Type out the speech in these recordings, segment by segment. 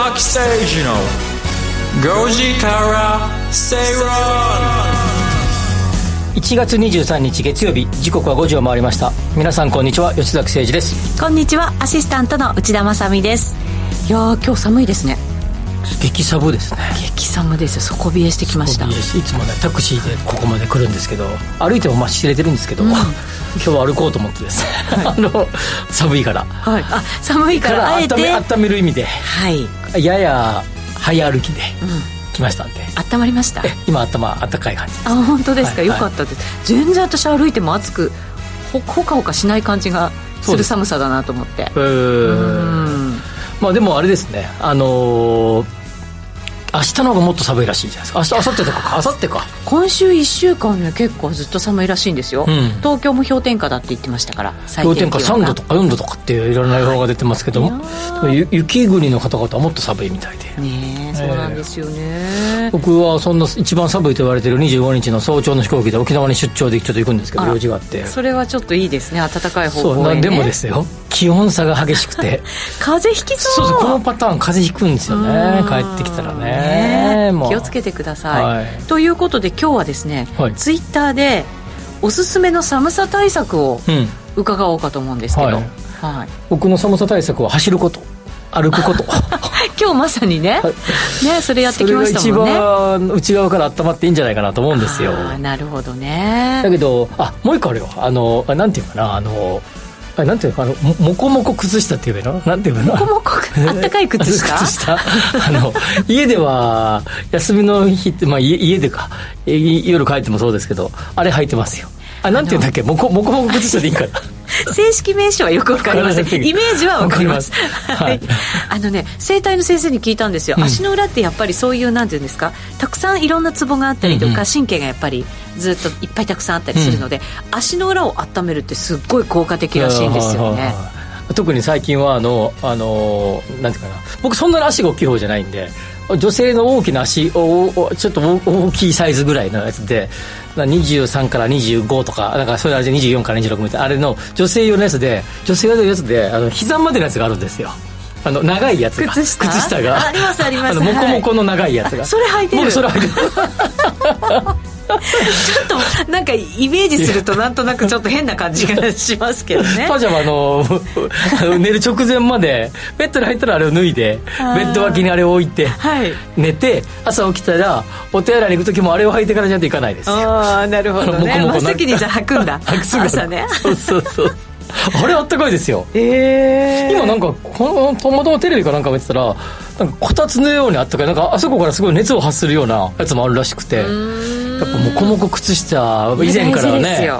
崎誠二の5時から正論1月23日月曜日時刻は5時を回りました。皆さんこんにちは吉崎誠二です。こんにちはアシスタントの内田まさみです。いやー今日寒いですね激寒ですね。激寒ですよ。底冷えしてきました。いつもねタクシーでここまで来るんですけど歩いてもまあ知れてるんですけど、うん、今日は歩こうと思ってですね、はい、あの寒いから。はい。あ寒いからあえて。温める意味で。はい。やや早歩きで、うん。来ましたんで。温まりました？今頭温かい感じです、あ本当ですか、はい、よかったです、全然私歩いても暑くほほかほかしない感じがする寒さだなと思って。うんまあでもあれですね。あのー明日の方がもっと寒いらしいじゃないですか。明日明後日とかか。明後日か。今週1週間ね結構ずっと寒いらしいんですよ、うん、東京も氷点下だって言ってましたから氷点下3度とか4度とかっていろんな予報が出てますけども、はい、雪国の方々はもっと寒いみたいで。ねそうなんですよね、僕はそんな一番寒いと言われてる25日の早朝の飛行機で沖縄に出張でちょっと行くんですけど用事があって。それはちょっといいですね。暖かい方向へ、ね、でもですよ気温差が激しくて。風邪ひきそう。そうこのパターン風邪ひくんですよね。帰ってきたらね。気をつけてください、はい、ということで今日はですね、はい、ツイッターでおすすめの寒さ対策を伺おうかと思うんですけど、うん、はい、はい、僕の寒さ対策は走ること。歩くこと。今日まさにね。ねそれやってきましたもんね。一番内側から温まっていいんじゃないかなと思うんですよ。なるほどね。だけどあもう一個あるよ。あのなんていうかな。あのあなんていうの？あのももこもこ靴下っていうの？なんていうの？もこもこあったかい靴下？靴下。あの家では休みの日ってまあ家家でか。夜帰ってもそうですけどあれ履いてますよ。あなんていうんだっけ？もこもこもこ靴下でいいかな 正式名称はよくわかりません。イメージはわかります。はい、あのね整体の先生に聞いたんですよ、うん、足の裏ってやっぱりそういうなんていうんですか？たくさんいろんなツボがあったりとか、うんうん、神経がやっぱりずっといっぱいたくさんあったりするので、うん、足の裏を温めるってすっごい効果的らしいんですよね。特に最近はあのあのなんていうかな。僕そんなに足が大きい方じゃないんで女性の大きな足おちょっと大きいサイズぐらいのやつで23から25とかなんかそれあれで24から26みたいなあれの女性用のやつで女性用のやつであの膝までのやつがあるんですよ。あの長いやつが靴下？靴下がありますあります。あのモコモコの長いやつが、それ履いてる。僕それ履いてる。ちょっとなんかイメージするとなんとなくちょっと変な感じがしますけどね。パジャマの寝る直前までベッドに入ったらあれを脱いでベッド脇にあれを置いて、はい、寝て朝起きたらお手洗いに行く時もあれを履いてからじゃないといかないですああなるほどね。真っ先にじゃ履くんだ。朝ね。そうそうそう あれあったかいですよ。ええー、今なんかこのたまたまテレビかなんか見てたらなんかこたつのようにあったかい。なんかあそこからすごい熱を発するようなやつもあるらしくて。やっぱもこもこ靴下以前からね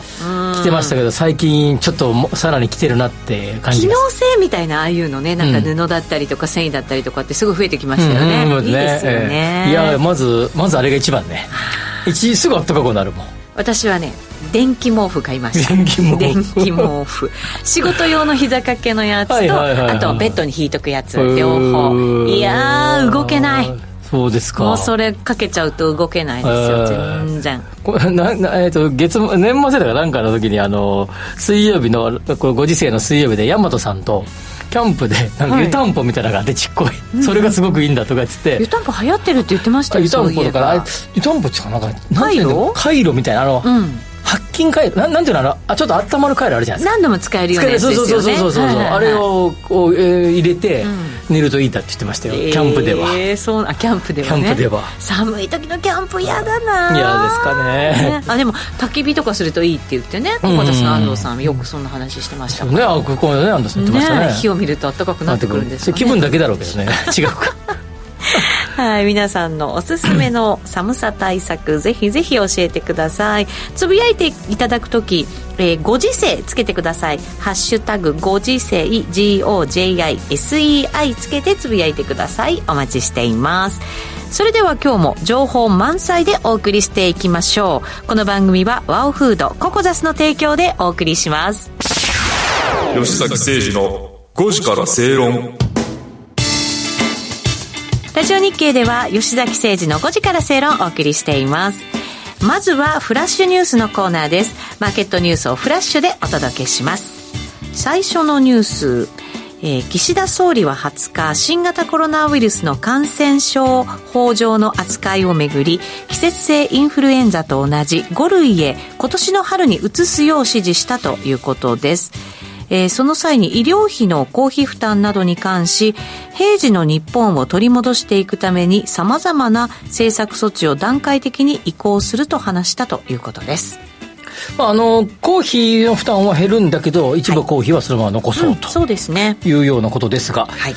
着てましたけど最近ちょっとさらに着てるなって感じ機能性みたいなああいうのねなんか布だったりとか繊維だったりとかってすごい増えてきましたよね、うんうん、いいですよね、えー、いやまずまずあれが一番ね一すぐあったかくなるもん私はね電気毛布買いました。電気毛布。電気毛布。仕事用の膝掛けのやつと、はいはいはいはい、あとベッドに引いとくやつ両方。いや動けない。そうですか。もうそれかけちゃうと動けないですよ全然。これ なな、えーと、月年末だかなんかの時にあの水曜日のこれご時世の水曜日で大和さんとキャンプでなんか湯たんぽみたいなのがあってちっこい、はい、それがすごくいいんだとか言って湯たんぽ流行ってるって言ってましたよ湯たんぽとか湯たんぽってかなんかなんていうのカイロみたいなあの、うん白金回路ななんていうのあのあちょっと温まる回路あるじゃないですか。何度も使えるようなやつですよね。そうそうそうそう、はいはいはい、あれをこう、えー、入れて、寝るといいだって言ってましたよ、キャンプでは。ええー、そうあキャンプでは、ね、キャンプでは。寒い時のキャンプ嫌だな嫌ですかね。ね。あでも焚き火とかするといいって言ってねここ私の安藤さんよくそんな話してました。ねあここね安藤さん言ってましたね、ね、火を見ると暖かくなってくるんですよ、ね、気分だけだろうけどね。違うか はい、皆さんのおすすめの寒さ対策 ぜひぜひ教えてください。つぶやいていただく時えー、ご時世つけてください。ハッシュタグご時世 GOJISEI つけてつぶやいてください。お待ちしています。それでは今日も情報満載でお送りしていきましょう。この番組はワオフードココザスの提供でお送りします。吉崎誠二の5時から正論ラジオ日経では吉崎誠二の5時から正論をお送りしています。まずはフラッシュニュースのコーナーです。マーケットニュースをフラッシュでお届けします。最初のニュース。えー、岸田総理は20日新型コロナウイルスの感染症法上の扱いをめぐり季節性インフルエンザと同じ5類へ今年の春に移すよう指示したということです。えー、その際に医療費の公費負担などに関し平時の日本を取り戻していくためにさまざまな政策措置を段階的に移行すると話したということです。まあ、あの公費の負担は減るんだけど一部公費はそのまま残そうと、そうですね。いうようなことですが、はい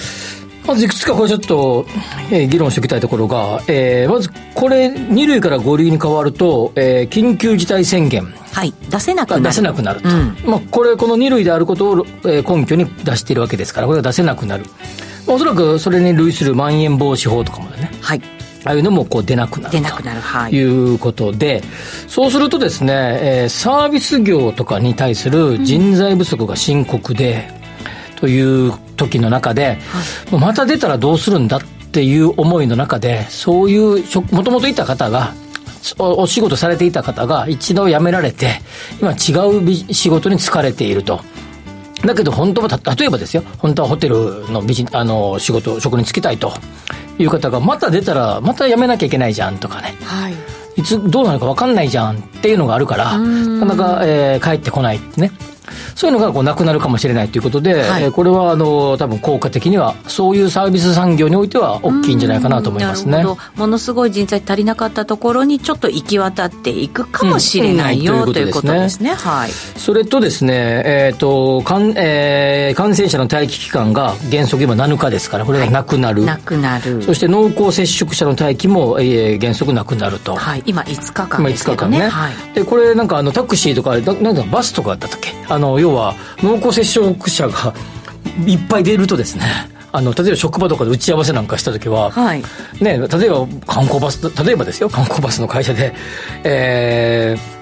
まずいくつかこれちょっと、えー、議論しておきたいところが、えー、まずこれ2類から5類に変わると、えー、緊急事態宣言。はい、出せなくなる。出せなくなると、うん、まあ、これこの2類であることを、えー、根拠に出しているわけですからこれが出せなくなる、まあ、おそらくそれに類するまん延防止法とかもね、はい、ああいうのもこう出なくなる出なくなる、はい、いうことで、そうするとですね、えー、サービス業とかに対する人材不足が深刻で、うん、という時の中で、はい、また出たらどうするんだっていう思いの中で、そういうもともといた方が、お仕事されていた方が一度辞められて、今違う仕事に疲れていると。だけど本当は、例えばですよ、本当はホテルのビジあの仕事、職に就きたいという方が、また出たら、また辞めなきゃいけないじゃんとかね。はい。いつどうなるか分かんないじゃんっていうのがあるから、なかなか、えー、帰ってこないね。そういうのがこうなくなるかもしれないということで、はい、これはあの多分効果的にはそういうサービス産業においては大きいんじゃないかなと思いますね。ものすごい人材足りなかったところにちょっと行き渡っていくかもしれないよ、うん、ということですね。はい。それとですね、えっ、ー、と感、えー、感染者の待機期間が原則今7日ですから、これがなくなる。はい、なくなる。そして濃厚接触者の待機も、えー、原則なくなると。はい。今5日間ですけどね。今5日間ね。はい、で、これなんかあのタクシーとか、なんだバスとかだったっけ？あの、要は濃厚接触者が いっぱい出るとですねあの例えば職場とかで打ち合わせなんかした時は、はい、ね、例えば観光バス例えばですよ観光バスの会社で、えー、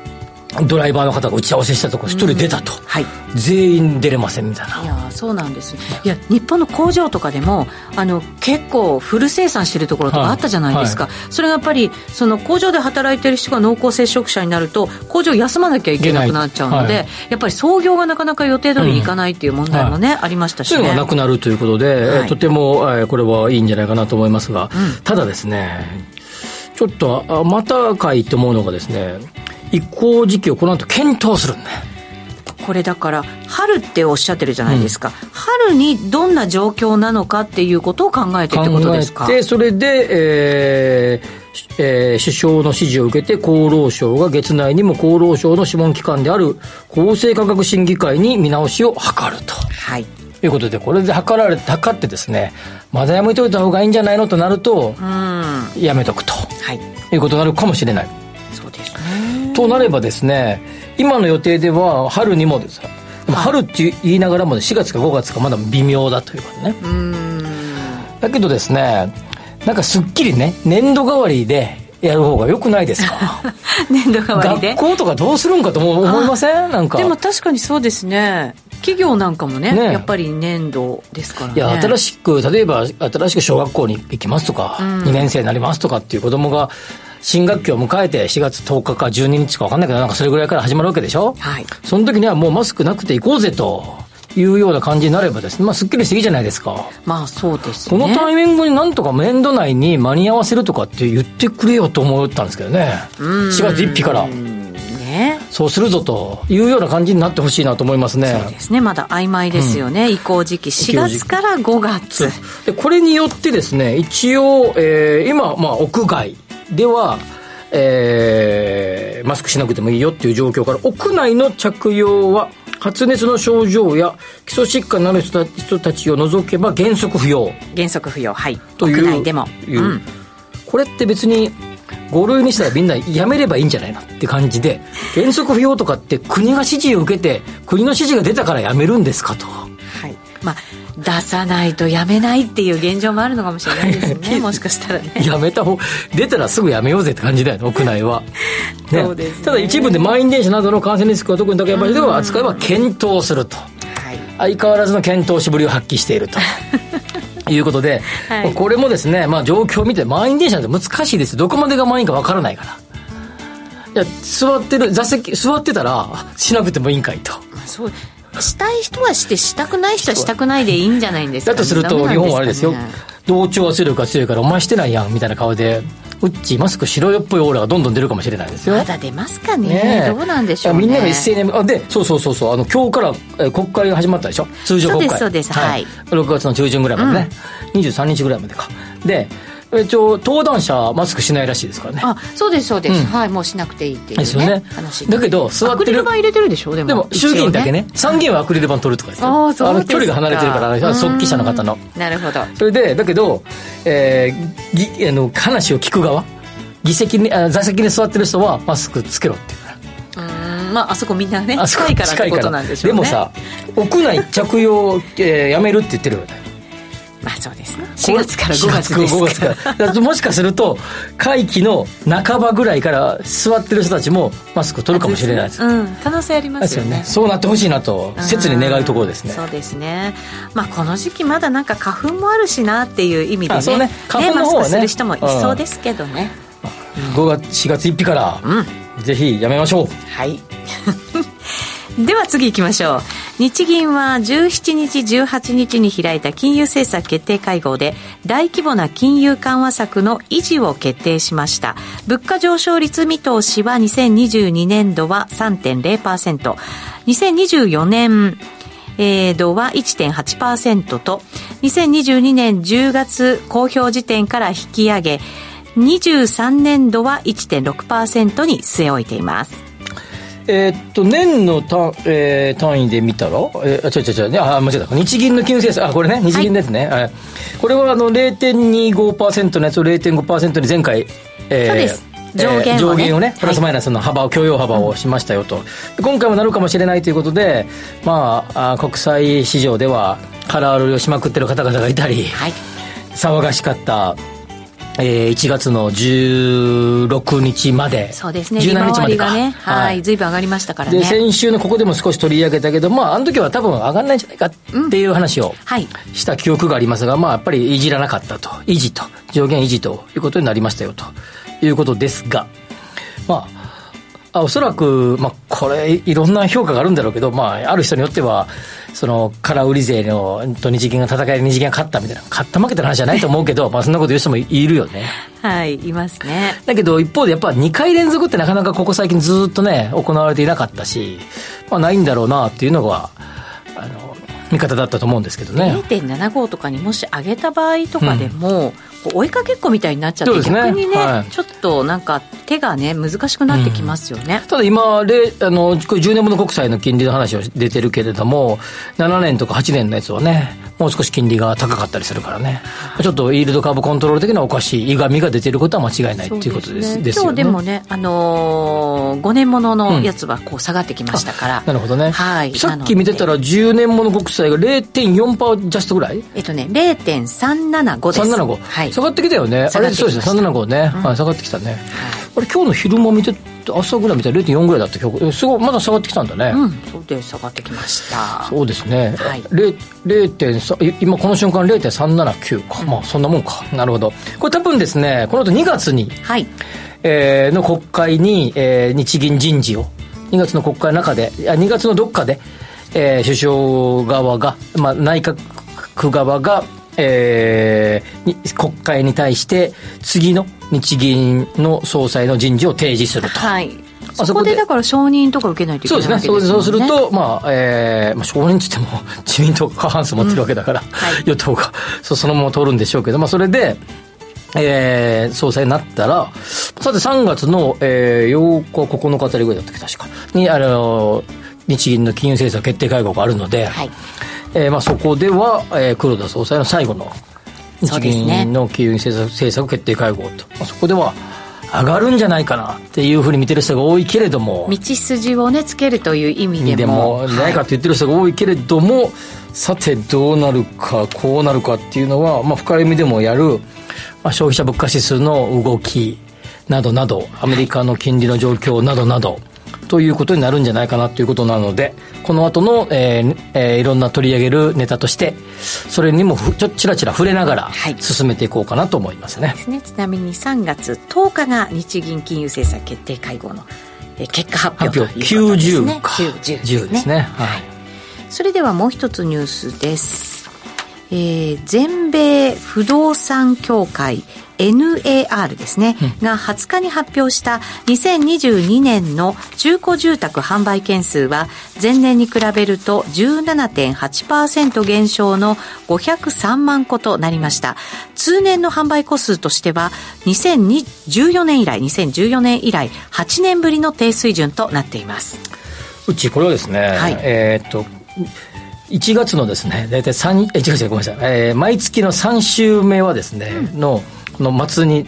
ドライバーの方が打ち合わせしたところ一人出たと、うん。はい、全員出れませんみたいな。いやそうなんです。いや日本の工場とかでもあの結構フル生産してるところとかあったじゃないですか、はい。はい、それがやっぱりその工場で働いてる人が濃厚接触者になると工場休まなきゃいけなくなっちゃうので、やっぱり操業がなかなか予定通りにいかないっていう問題もね、うん、ありましたし、ね、そういうのがなくなるということで、とても、えー、これはいいんじゃないかなと思いますが、うん、ただですねちょっとまたかいと思うのがですね移行時期をこの後検討するんだよ。これだから春っておっしゃってるじゃないですか、うん、春にどんな状況なのかっていうことを考えてってことですか？でそれで、えーえー、首相の指示を受けて厚労省が月内にも厚労省の諮問機関である厚生科学審議会に見直しを図ると。はい。ということで、これで測られ、測ってですね、まだやめといた方がいいんじゃないのとなると、うん、やめとくと、はい、いうことになるかもしれない。そうですね。となればですね、今の予定では春にもです、でも春って言いながらも4月か5月かまだ微妙だというかね。だけどですね、なんかすっきりね、年度代わりでやる方がよくないですか？年度代わりで？学校とかどうするんかと思いません？なんか。でも確かにそうですね。企業なんかもね、ね、やっぱり年度ですからね。いや新しく例えば新しく小学校に行きますとか、うん、2年生になりますとかっていう子供が新学期を迎えて4月10日か12日か分かんないけどなんかそれぐらいから始まるわけでしょ？はいその時にはもうマスクなくて行こうぜというような感じになればですね、まあ、すっきりしていいじゃないですか。まあ、そうです、ね、このタイミングになんとか年度内に間に合わせるとかって言ってくれよと思ったんですけどね。4月1日から。ね、そうするぞというような感じになってほしいなと思いますね。そうですね。まだ曖昧ですよね。うん、移行時期4月から5月。で、これによってですね、一応、えー、今、まあ、屋外では、えー、マスクしなくてもいいよっていう状況から、屋内の着用は発熱の症状や基礎疾患のある人たちを除けば原則不要。原則不要。はいという屋内でも、う。ん、これって別に5類にしたらみんなやめればいいんじゃないのって感じで原則不要とかって国が指示を受けて国の指示が出たからやめるんですかと。はい。まあ出さないとやめないっていう現状もあるのかもしれないですね。もしかしたらね。やめた方出たらすぐやめようぜって感じだよね屋内は、ね、そうです、ね、ただ一部で満員電車などの感染リスクが特に高い場所では扱いは検討すると、はい、相変わらずの検討しぶりを発揮していると。いうことで、はい、これもですね、まあ、状況を見て満員電車って難しいです。どこまでが満員かわからないから。いや座ってる座席座ってたらしなくてもいいんかいと。そうしたい人はしてしたくない人はしたくないでいいんじゃないんですか、だとすると日本はあれですよ。同調圧力が強いからお前してないやんみたいな顔でうっちマスク白っぽいオーラがどんどん出るかもしれないですよ。まだ出ますかね。ねどうなんでしょう、ね、みんなが一斉にあでそうそうそうそう。あの今日から、えー、国会が始まったでしょ。通常国会。そうですそうです。はい、6月の中旬ぐらいまでね、うん、23日ぐらいまでか。で一応登壇者マスクしないらしいですからね。あそうですそうです、うん、はいもうしなくていいっていう、ね、ですよね。話。だけど座ってるアクリル板入れてるでしょでもでも衆議院だけね。参議院はアクリル板取るとかですよ。あそうあの距離が離れてるから側記者の方の。なるほど。それでだけど、えー、ぎあの話を聞く側議席にあ座席に座ってる人はマスクつけろっていううんまああそこみんなね近いからってことなんでしょうね。でもさ屋内着用、えー、やめるって言ってるよねまあそうですね。4月から5月です5月か。らもしかすると会期の半ばぐらいから座ってる人たちもマスク取るかもしれないです。うん可能性ありますよね、ね、そうなってほしいなと。切に願うところですね。そうですね。まあこの時期まだなんか花粉もあるしなっていう意味でね。ね。花粉の方はね。マスクする人もいそうですけどね、5月4月1日から、うん、ぜひやめましょう。はいでは次行きましょう。日銀は17日18日に開いた金融政策決定会合で大規模な金融緩和策の維持を決定しました。物価上昇率見通しは2022年度は 3.0%2024 年えー、度は1.8%と2022年10月公表時点から引き上げ23年度は1.6%に据え置いています。えー、っと年の単,、えー、単位で見たら、えー、あ違う違う違うあ間違えた。日銀の金融政策あこれね。日銀ですね、はい、これはあの0.25%のやつを0.5%に前回、えー、そうです。上限をね,、上限をねプラスマイナスの幅を、許容幅をしましたよと、今回もなるかもしれないということで、まあ、あ国際市場では空売りをしまくってる方々がいたり、はい、騒がしかったえー、1月の16日まで、そうですね、17日までか、ね、はい、ずい。ぶん上がりましたからね。で、先週のここでも少し取り上げたけど、まあ、あの時は多分上がらないんじゃないかっていう話をした記憶がありますが、まあ、やっぱりいじらなかったと、維持と、上限維持ということになりましたよということですが、まあ、あおそらく、まあ、これ、いろんな評価があるんだろうけど、まあ、ある人によっては、その空売り税のと日銀が戦いで日銀が勝ったみたいな、勝った負けた話じゃないと思うけど、まあそんなこと言う人もいるよね。はい、いますね。だけど一方でやっぱ2回連続ってなかなかここ最近ずっとね、行われていなかったし、まあないんだろうなっていうのが、あの、見方だったと思うんですけどね。0.75とかにもし上げた場合とかでも、うん追いかけっこみたいになっちゃって、ね、逆にね、はい、ちょっとなんか手がね難しくなってきますよね、うん、ただ今あの10年もの国債の金利の話を出てるけれども7年とか8年のやつはねもう少し金利が高かったりするからね、ちょっとイールドカーブコントロール的にはおかしい、いがみが出てることは間違いないっていうことですです、ね、今日でもね、あのー、5年もののやつはこう下がってきましたから、うん、なるほどね、はい、さっき見てたら、10年もの国債が0.4%ジャストぐらい？えっとね、0.375です。375、はい、下がってきたよね、あれそうですね、375ね、うん、はい、下がってきたね。はい、あれ今日の昼間見て朝ぐらい見たら0.4ぐらいだった今日すごいまだ下がってきたんだね、うん、そうで下がってきました。そうですね、はい、0.3今この瞬間0.379か、うん、まあそんなもんか。なるほど。これ多分ですねこの後2月に、はい。えー、の国会に、えー、日銀人事を2月の国会の中でいや2月のどっかで、えー、首相側が、まあ、内閣側がえー、国会に対して次の日銀の総裁の人事を提示すると。はいそこでだから承認とか受けないといけないわけですね。そうですね。そうすると、まあ、えー、まあ、承認って言っても、自民党が過半数持ってるわけだから、うんはい、与党がそそのまま通るんでしょうけど、まあ、それで、えー、総裁になったら、さて3月の、えー、8日、9日あたりぐらいだったっけ、確か。に、あの、日銀の金融政策決定会合があるので、はいえーまあ、そこでは、えー、黒田総裁の最後の日銀の金融政策,、政策決定会合と、まあ、そこでは上がるんじゃないかなっていうふうに見てる人が多いけれども道筋をねつけるという意味でも。でもない。かって言ってる人が多いけれども、はい、さてどうなるかこうなるかっていうのは、まあ、深読みでもやる、まあ、消費者物価指数の動きなどなどアメリカの金利の状況などなど、はいということになるんじゃないかなということなので、この後の、えーえー、いろんな取り上げるネタとして、それにもちょちらちら触れながら進めていこうかなと思いますね。はい、ですね。ちなみに3月10日が日銀金融政策決定会合の、えー、結果発表ということですね。90か。90ですね。10ですね。はいそれではもう一つニュースです。えー全米不動産協会 NAR ですね、が20日に発表した2022年の中古住宅販売件数は前年に比べると17.8%減少の503万戸となりました。通年の販売戸数としては2014年以来、2014年以来8年ぶりの低水準となっています。うちこれはですね、はいえーっと1月のですね大体3え違う違うごめんなさい、えー毎月の3週目はですね、のこの末に、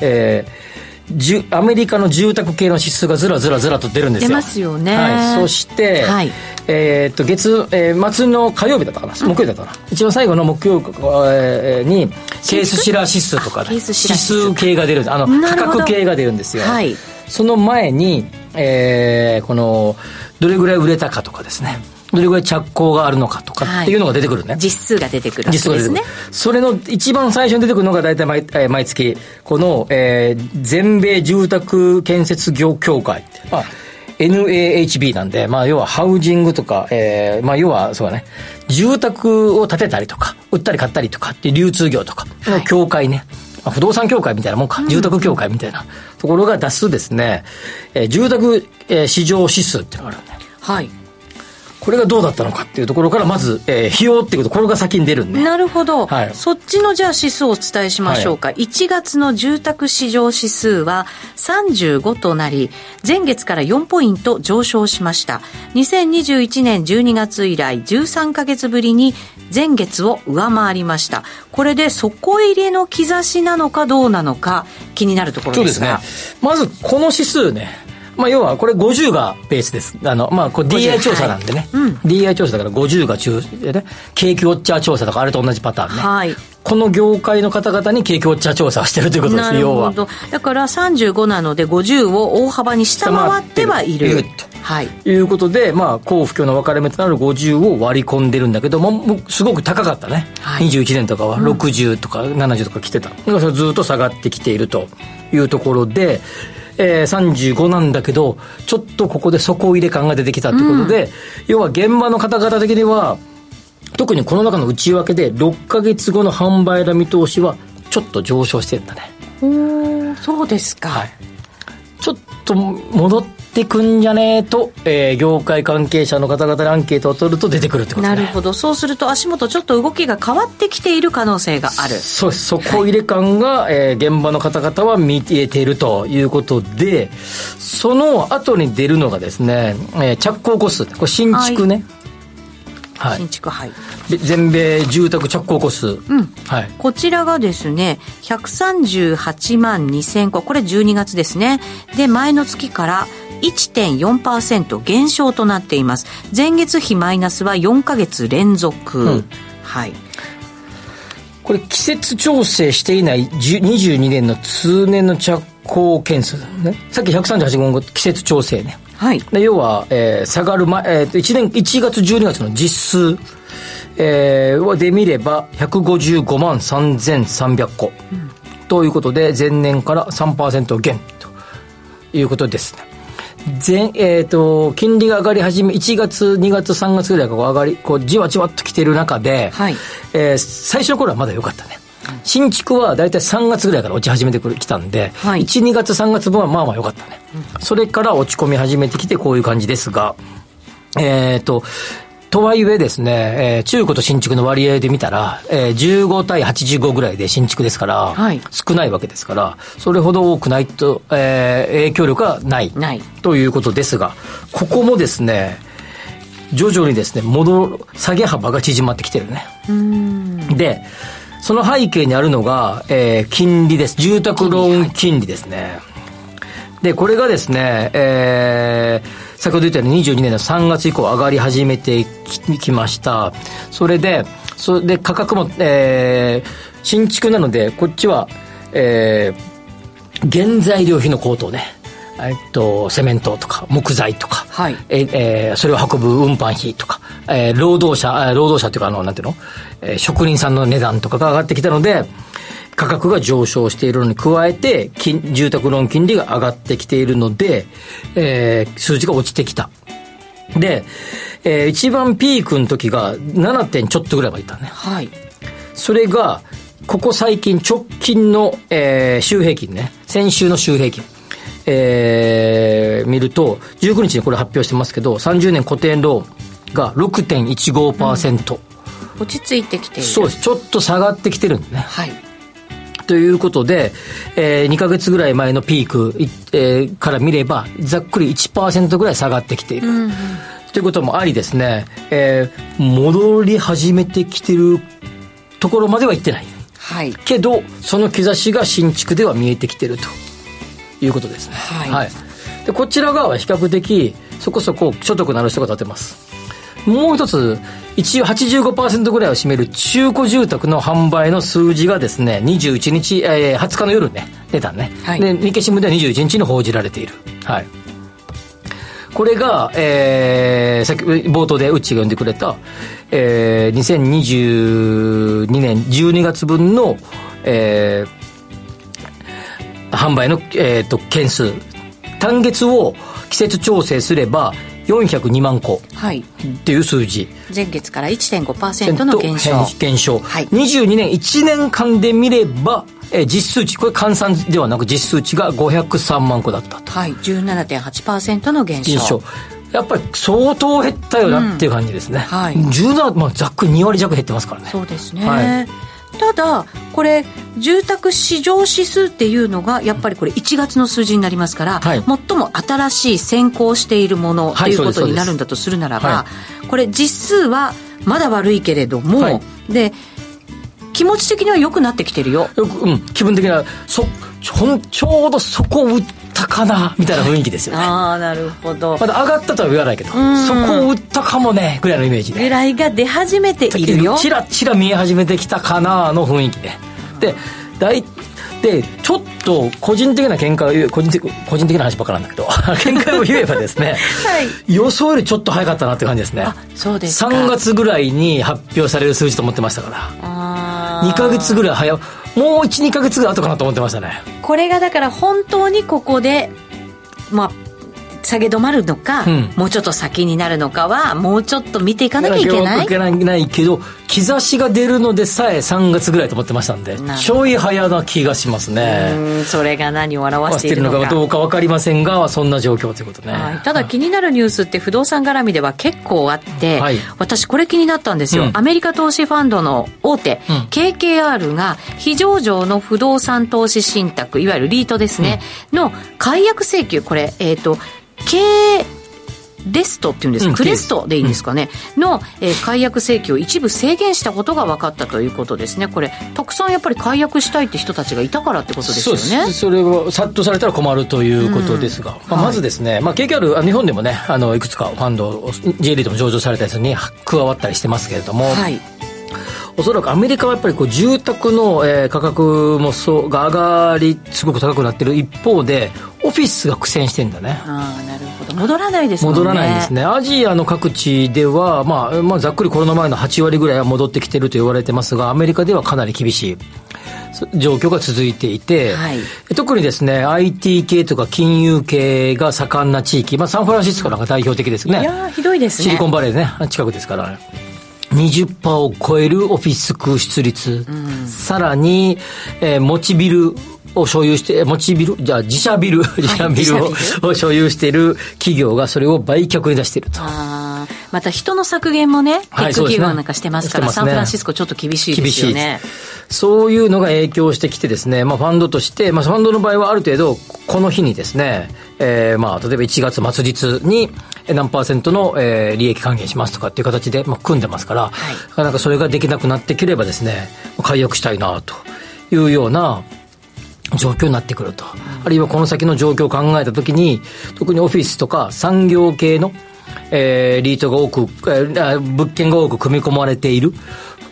えーじゅアメリカの住宅系の指数がずらずらずらと出るんですよ。出ますよね。はい、そして、はい。えーっと月、えー末の火曜日だったかな、木曜日だったかな。一番最後の木曜日えーにケース？シラー指数とか指指数。数系が出るあの価格系が出るんですよ、はい。その前に、えーこの、どれぐらい売れたかとかですね、どれぐらい着工があるのかとかっていうのが出てくるね。実数が出てくるわけ実数が出てくるですね。それの一番最初に出てくるのが大体毎,、えー毎月、この、えー全米住宅建設業協会。まあ NAHB なんで、まあ要はハウジングとか、えーまあ要はそうだね、住宅を建てたりとか、売ったり買ったりとかっていう流通業とかの協会ね。まあ不動産協会みたいなもんか、住宅協会みたいなところが出すですね、えー住宅、えー市場指数っていうのがあるんだよはい。これがどうだったのかっていうところから、まず、えー費用っていうこと、これが先に出るんで。なるほど、はいそっちのじゃあ指数をお伝えしましょうか、1月の住宅市場指数は35となり前月から4ポイント上昇しました2021年12月以来13ヶ月ぶりに前月を上回りましたこれで底入れの兆しなのかどうなのか気になるところでそうですすねが。まず、この指数ね。まあ、要は、これ50がベースです。あの、まあ、これ DI 調査なんでね。はいうん DI 調査だから50が中でね。景気ウォッチャー調査とか、あれと同じパターンね。はいこの業界の方々に景気ウォッチャー調査をしてるということです、要は。だから35なので50を大幅に下回ってはいるとはいいうことで、まあ、幸不況の分かれ目となる50を割り込んでるんだけども、もうすごく高かったね。はい21年とかは60とか70とか来てた。だからずっと下がってきているというところで、えー、35なんだけど、ちょっとここで底入れ感が出てきたということで、要は現場の方々的には、特にこの中の内訳で6ヶ月後の販売の見通しはちょっと上昇してるんだね。おーそうですか、はい、と戻ってくんじゃねえと、えー業界関係者の方々にアンケートを取ると出てくるってことね。なるほどそうすると足元ちょっと動きが変わってきている可能性があるそうです。底入れ感が、えー現場の方々は見えているということで、その後に出るのがですね、えー着工個数。これ新築ね。はい。新築はいで全米住宅着工個数。うん。はい。こちらがですね138万2000戸これ12月ですね。で前の月から1.4%減少となっています。前月比マイナスは4ヶ月連続、うん。はい。これ季節調整していない10 22年の通年の着工件数ね。さっき138号季節調整ね。はいで要は、えー下がる前、えーと1年、1月12月の実数、えーで見れば、155万3300個。ということで、前年から3%減ということですね。前、えっ、と、金利が上がり始め、1月、2月、3月ぐらいが上がり、こう、じわじわっと来てる中で、はいえー最初の頃はまだ良かったね。新築は大体3月ぐらいから落ち始めてくる、来たんで、はい1、2月、3月分はまあまあ良かったね。それから落ち込み始めてきてこういう感じですが、えっ、と、とはいえですね、えー中古と新築の割合で見たら、えー15対85ぐらいで新築ですから、はい少ないわけですから、それほど多くないと、えー影響力はない。ないということですが、ここもですね、徐々にですね、戻る、下げ幅が縮まってきてるね。で、その背景にあるのが、えー金利です。住宅ローン金利ですね。で、これがですね、えー先ほど言ったように22年の3月以降上がり始めてききました。それで、それで価格も、えー新築なので、こっちは、えー原材料費の高騰ね。えっと、セメントとか木材とか、はいええーそれを運ぶ運搬費とか、えー労働者、あ労働者っていうか、あの、なんていうの、えー職人さんの値段とかが上がってきたので、価格が上昇しているのに加えて、金住宅ローン金利が上がってきているので、えー数字が落ちてきた。で、えー、一番ピークの時が 7. 点ちょっとぐらいまでいったね。はい。それが、ここ最近直近の、えー、週平均ね。先週の週平均。えー、見ると、19日にこれ発表してますけど、30年固定ローンが6.15%、うん。落ち着いてきている。そうです。ちょっと下がってきてるんでね。はい。ということで、えー、2ヶ月ぐらい前のピーク、えー、から見れば、ざっくり1%ぐらい下がってきている。うんうん、ということもありですね、えー、戻り始めてきてるところまでは行ってない。はい。けど、その兆しが新築では見えてきてるということですね。はい。はい、で、こちら側は比較的、そこそこ所得のある人が建てます。もう一つ、一応85%ぐらいを占める中古住宅の販売の数字がですね、21日、えー、20日の夜ね、出たね。はい、で、日経新聞では21日に報じられている。はい。これが、えー、先冒頭でうちが呼んでくれた、えー、2022年12月分の、えー、販売の、えーと、と件数単月を季節調整すれば402万個。っていう数字、はい、前月から1.5%の減少。減少、はい、22年1年間で見ればえ実数値これ換算ではなく実数値が503万個だったと。はい。17.8%の減少。減少。やっぱり相当減ったよなっていう感じですね、うん、はい、17、まあ、ざっくり2割弱減ってますからね。そうですね、はいただこれ住宅市場指数っていうのがやっぱりこれ1月の数字になりますから、はい、最も新しい先行しているものということになるんだとするならば、はい、これ実数はまだ悪いけれども、はい、で気持ち的には良くなってきてるよ。うん、気分的にはそちょうどそこを打ったかなみたいな雰囲気ですよね、ああなるほど。まだ上がったとは言わないけどそこを打ったかもねぐらいのイメージで。ぐらいが出始めているよ。チラチラ見え始めてきたかなの雰囲気で。で大でちょっと個人的な見解を個人的個人的な話ばっかなんだけど 見解を言えばですね、はい、予想よりちょっと早かったなって感じですね。そうですか。3月ぐらいに発表される数字と思ってましたから。2か月ぐらい早もう12か月後かなと思ってましたね。これがだから本当にここでまあ下げ止まるのか、うん、もうちょっと先になるのかはもうちょっと見ていかなきゃいけない？いけないけど兆しが出るのでさえ3月ぐらいと思ってましたんでちょい早な気がしますね。それが何を表しているのか。どうか分かりませんがそんな状況ということね、はい、ただ気になるニュースって不動産絡みでは結構あって、はい、私これ気になったんですよ、うん、アメリカ投資ファンドの大手、うん、KKR が非上場の不動産投資信託いわゆるリートですね、うん、の解約請求これえっ、ー、と K レストっていうんですか、うん、クレストでいいんですかね、うん、の、えー、解約請求を一部制限したことが分かったということですね、これ、たくさんやっぱり解約したいって人たちがいたからってことですよね。それを殺到されたら困るということですが、うん、まあ、まずですね、はい、まあ、KKR、日本でもね、あのいくつかファンド、J リードも上場されたやつに加わったりしてますけれども。はいおそらくアメリカはやっぱりこう住宅の、えー、価格もそうが上がりすごく高くなってる一方でオフィスが苦戦してんだね。ああなるほど。戻らないですね。戻らないですね。アジアの各地では、まあ、まあざっくりコロナ前の8割ぐらいは戻ってきてると言われてますがアメリカではかなり厳しい状況が続いていて、はい、特にですね IT 系とか金融系が盛んな地域、まあ、サンフランシスコなんか代表的ですね。いやひどいですね。シリコンバレーね。近くですから、20%を超えるオフィス空室率、うん、さらに、えー、持ちビルを所有して、持ちビル、じゃあ自社ビル、自社ビルを,、を所有している企業がそれを売却に出していると。また人の削減もね、テック企業なんかしてますから、ね、サンフランシスコちょっと厳しいですよね。そういうのが影響してきてですね、まあファンドとして、まあファンドの場合はある程度、この日にですね、えー、まあ例えば1月末日に、何パーセントの、えー、利益還元しますとかっていう形で、まあ、組んでますから、はい、なんかそれができなくなってければですね、解約したいなというような状況になってくると。あるいはこの先の状況を考えたときに、特にオフィスとか産業系の、えー、リートが多く、えー、物件が多く組み込まれている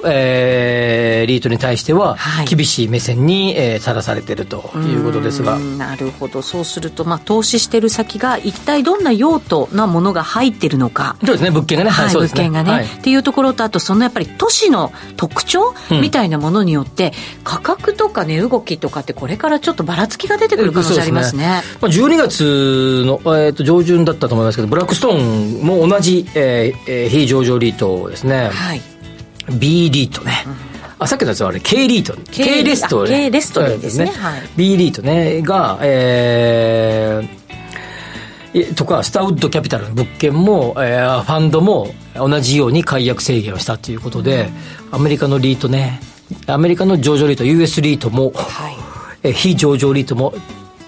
えー、リートに対しては、厳しい目線に、えー、さらされているということですが。なるほど。そうすると、まあ、投資してる先が一体どんな用途なものが入ってるのか。そうですね、物件がね。はい、物件がね、はい、っていうところと、あと、そのやっぱり都市の特徴、みたいなものによって、価格とかね、動きとかって、これからちょっとばらつきが出てくる可能性ありますね。すねまあ、12月の、えー、と上旬だったと思いますけど、ブラックストーンも同じ、えーえー、非上場リートですね。はい。B リートね。うんあさっきのやつはあれ K リート。K レスト K レストですね、はい、B リートねがえー、とかスタウッドキャピタルの物件も、えー、ファンドも同じように解約制限をしたということで、うん、アメリカのリートね。アメリカの上場リート US リートも、はい、え非上場リートも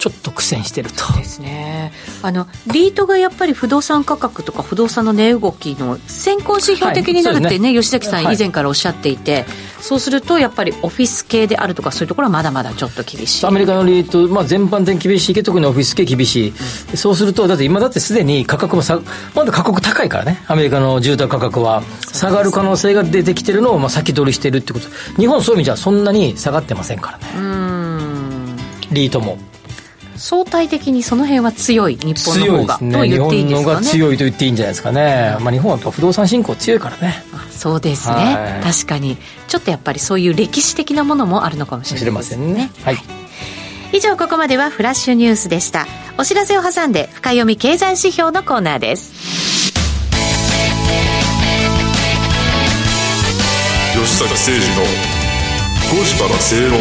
ちょっと苦戦してると。ですね。あのリートがやっぱり不動産価格とか不動産の値動きの先行指標的になるってねはい、ね。吉崎さん以前からおっしゃっていて、はい、そうするとやっぱりオフィス系であるとかそういうところはまだまだちょっと厳しい。アメリカのリート、まあ、全般的に厳しいけど特にオフィス系厳しい、うん、そうするとだって今だってすでに価格もさまだ価格高いからね。アメリカの住宅価格は。下がる可能性が出てきてるのをまあ先取りしてるってこと。日本そういう意味じゃそんなに下がってませんからね。リートも相対的にその辺は強い日本の方が、ね、と言っていいですかね。日本のが強いと言っていいんじゃないですかね、まあ、日本は不動産振興強いからね。そうですね、はい、確かに。ちょっとやっぱりそういう歴史的なものもあるのかもしれないですねね。はい。以上ここまではフラッシュニュースでした。お知らせを挟んで深読み経済指標のコーナーです。吉坂誠二の「ゴジパラ正論」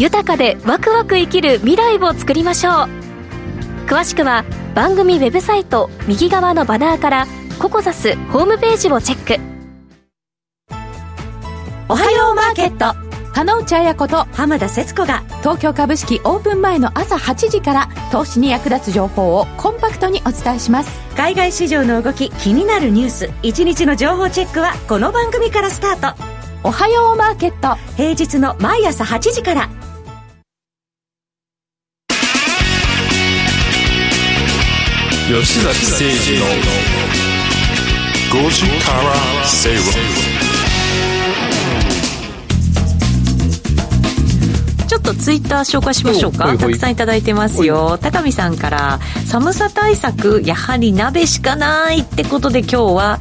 豊かでワクワク生きる未来を作りましょう。詳しくは番組ウェブサイト右側のバナーからココザスホームページをチェック。おはようマーケット。加納内彩子と浜田節子が東京株式オープン前の朝8時から投資に役立つ情報をコンパクトにお伝えします。海外市場の動き気になるニュース一日の情報チェックはこの番組からスタート。おはようマーケット。平日の毎朝8時から吉崎誠二の5時から正論ちょっとツイッター紹介しましょうか。たくさんいただいてますよ。高見さんから寒さ対策やはり鍋しかないってことで今日は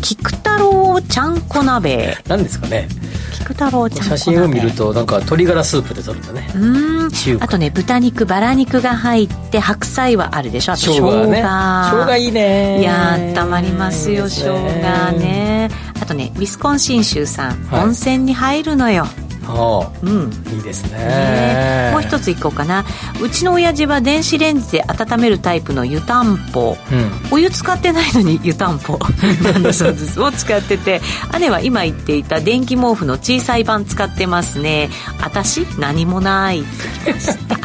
菊太郎ちゃんこ鍋。何ですかね菊太郎ちゃん。写真を見るとなんか鶏ガラスープで撮るんだね。うん。あとね豚肉バラ肉が入って白菜はあるでしょ。あと生姜ね。生姜。いいね。いやたまりますよ生姜ね。あとねウィスコンシン州さん、はい、温泉に入るのよはあ、うん、いいですね、ね、もう一ついこうかな。うちの親父は電子レンジで温めるタイプの湯たんぽ、うん、お湯使ってないのに湯たんぽ。なんだそうです。を使ってて。姉は今言っていた電気毛布の小さい版使ってますね。私？何もない。ってきました。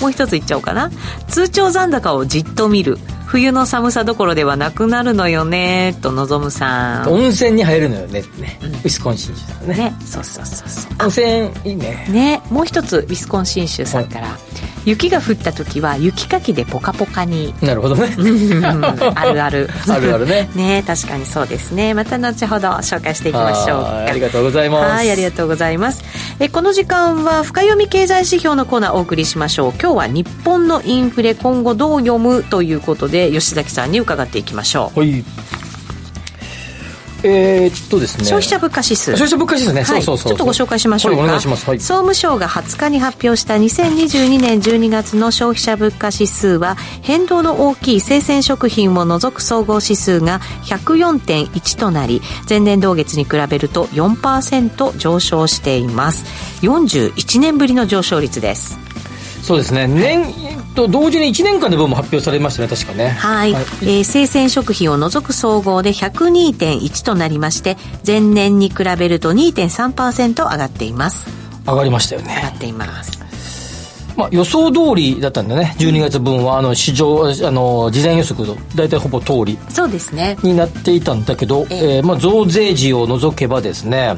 もう一ついっちゃおうかな。通帳残高をじっと見る冬の寒さどころではなくなるのよねと望むさん。温泉に入るのよねってね、うん、ウィスコンシン州ね。ね。そうそうそうそう。温泉いいね。ね。もう一つウィスコンシン州さんから、はい雪が降った時は雪かきでポカポカに。なるほどね。あるある。あるあるね。ね確かにそうですね。また後ほど紹介していきましょう。ありがとうございます。はいありがとうございます。えこの時間は深読み経済指標のコーナーお送りしましょう。今日は日本のインフレ今後どう読む？ということで吉崎さんに伺っていきましょう。はいえー、っとですね。消費者物価指数。消費者物価指数ね、はい、そうそうそうちょっとご紹介しましょうか、はい、お願いします、はい、総務省が20日に発表した2022年12月の消費者物価指数は変動の大きい生鮮食品を除く総合指数が104.1となり前年同月に比べると4%上昇しています。41年ぶりの上昇率です。そうですね。年と同時に1年間の分も発表されましたね確かね。はい、はい、えー、生鮮食品を除く総合で102.1となりまして前年に比べると2.3%上がっています。上がりましたよね。上がっています。まあ、予想通りだったんだね。12月分はあの市場あの事前予測の大体ほぼ通り。そうですね。になっていたんだけど、ええ。ー、まあ、増税時を除けばですね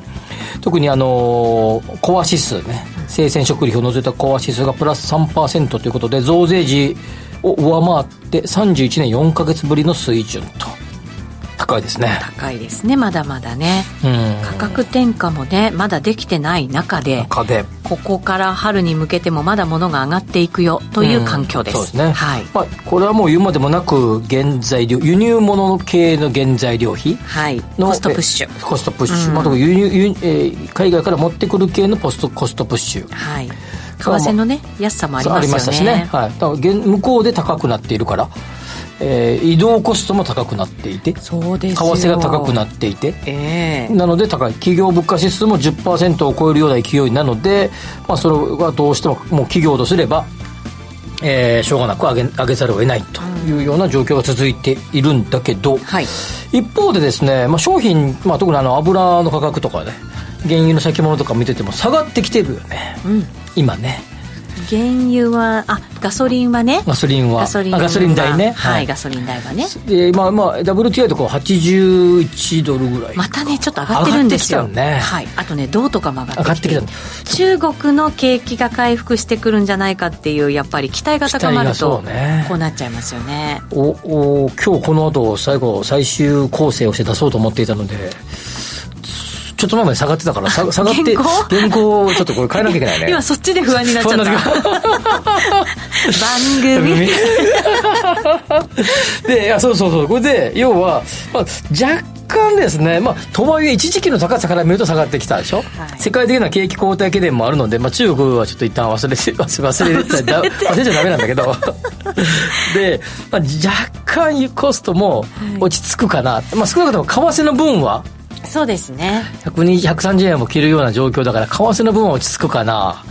特にあのコア指数ね生鮮食料を除いたコア指数がプラス3%ということで増税時を上回って31年4か月ぶりの水準と。高いですね。高いですね。まだまだね。価格転嫁もねまだできてない中でここから春に向けてもまだ物が上がっていくよという環境です、そうですね、はい。まあ、これはもう言うまでもなく原材料輸入物系の原材料費はい。コストプッシュ。コストプッシュ、うん、まあ、輸入輸、えー、海外から持ってくる系のポストコストプッシュ。はい。為替のね安さもありますよね。ありましたしね、はい、だから向こうで高くなっているからえー、移動コストも高くなっていてそうです為替が高くなっていて、えー、なので高い企業物価指数も10%を超えるような勢いなので、まあ、それはどうしてももう企業とすれば、えー、しょうがなく上げ上げざるを得ないというような状況が続いているんだけど、はい、一方でですね、まあ、商品、まあ、特にあの油の価格とかね原油の先物とか見てても下がってきてるよね、うん、今ね原油はあガソリンはね。ガソリンは。ガソリンガソリン代ね。はい、はい、ガソリン代はね。でまあまあ WTI とか81ドルぐらい。またねちょっと上がってるんですよ。ね。はい。あとね銅とかも上がってきて。中国の景気が回復してくるんじゃないかっていうやっぱり期待が高まるとこうなっちゃいますよね。おお今日この後最後最終構成をして出そうと思っていたのでちょっと前まで下がってたから下がって原稿？をちょっとこれ変えなきゃいけないね。今そっちで不安になっちゃった。番組。でいやそうそうそう。これで要は、まあ、若干ですね、まあ、とはいえ一時期の高さから見ると下がってきたでしょ、はい、世界的な景気後退懸念もあるので、まあ、中国はちょっと一旦忘れて 忘れて忘れちゃダメなんだけど。で、まあ、若干コストも落ち着くかな、まあ、少なくとも為替の分はそうですね。130円も切るような状況だから為替の分は落ち着くかな。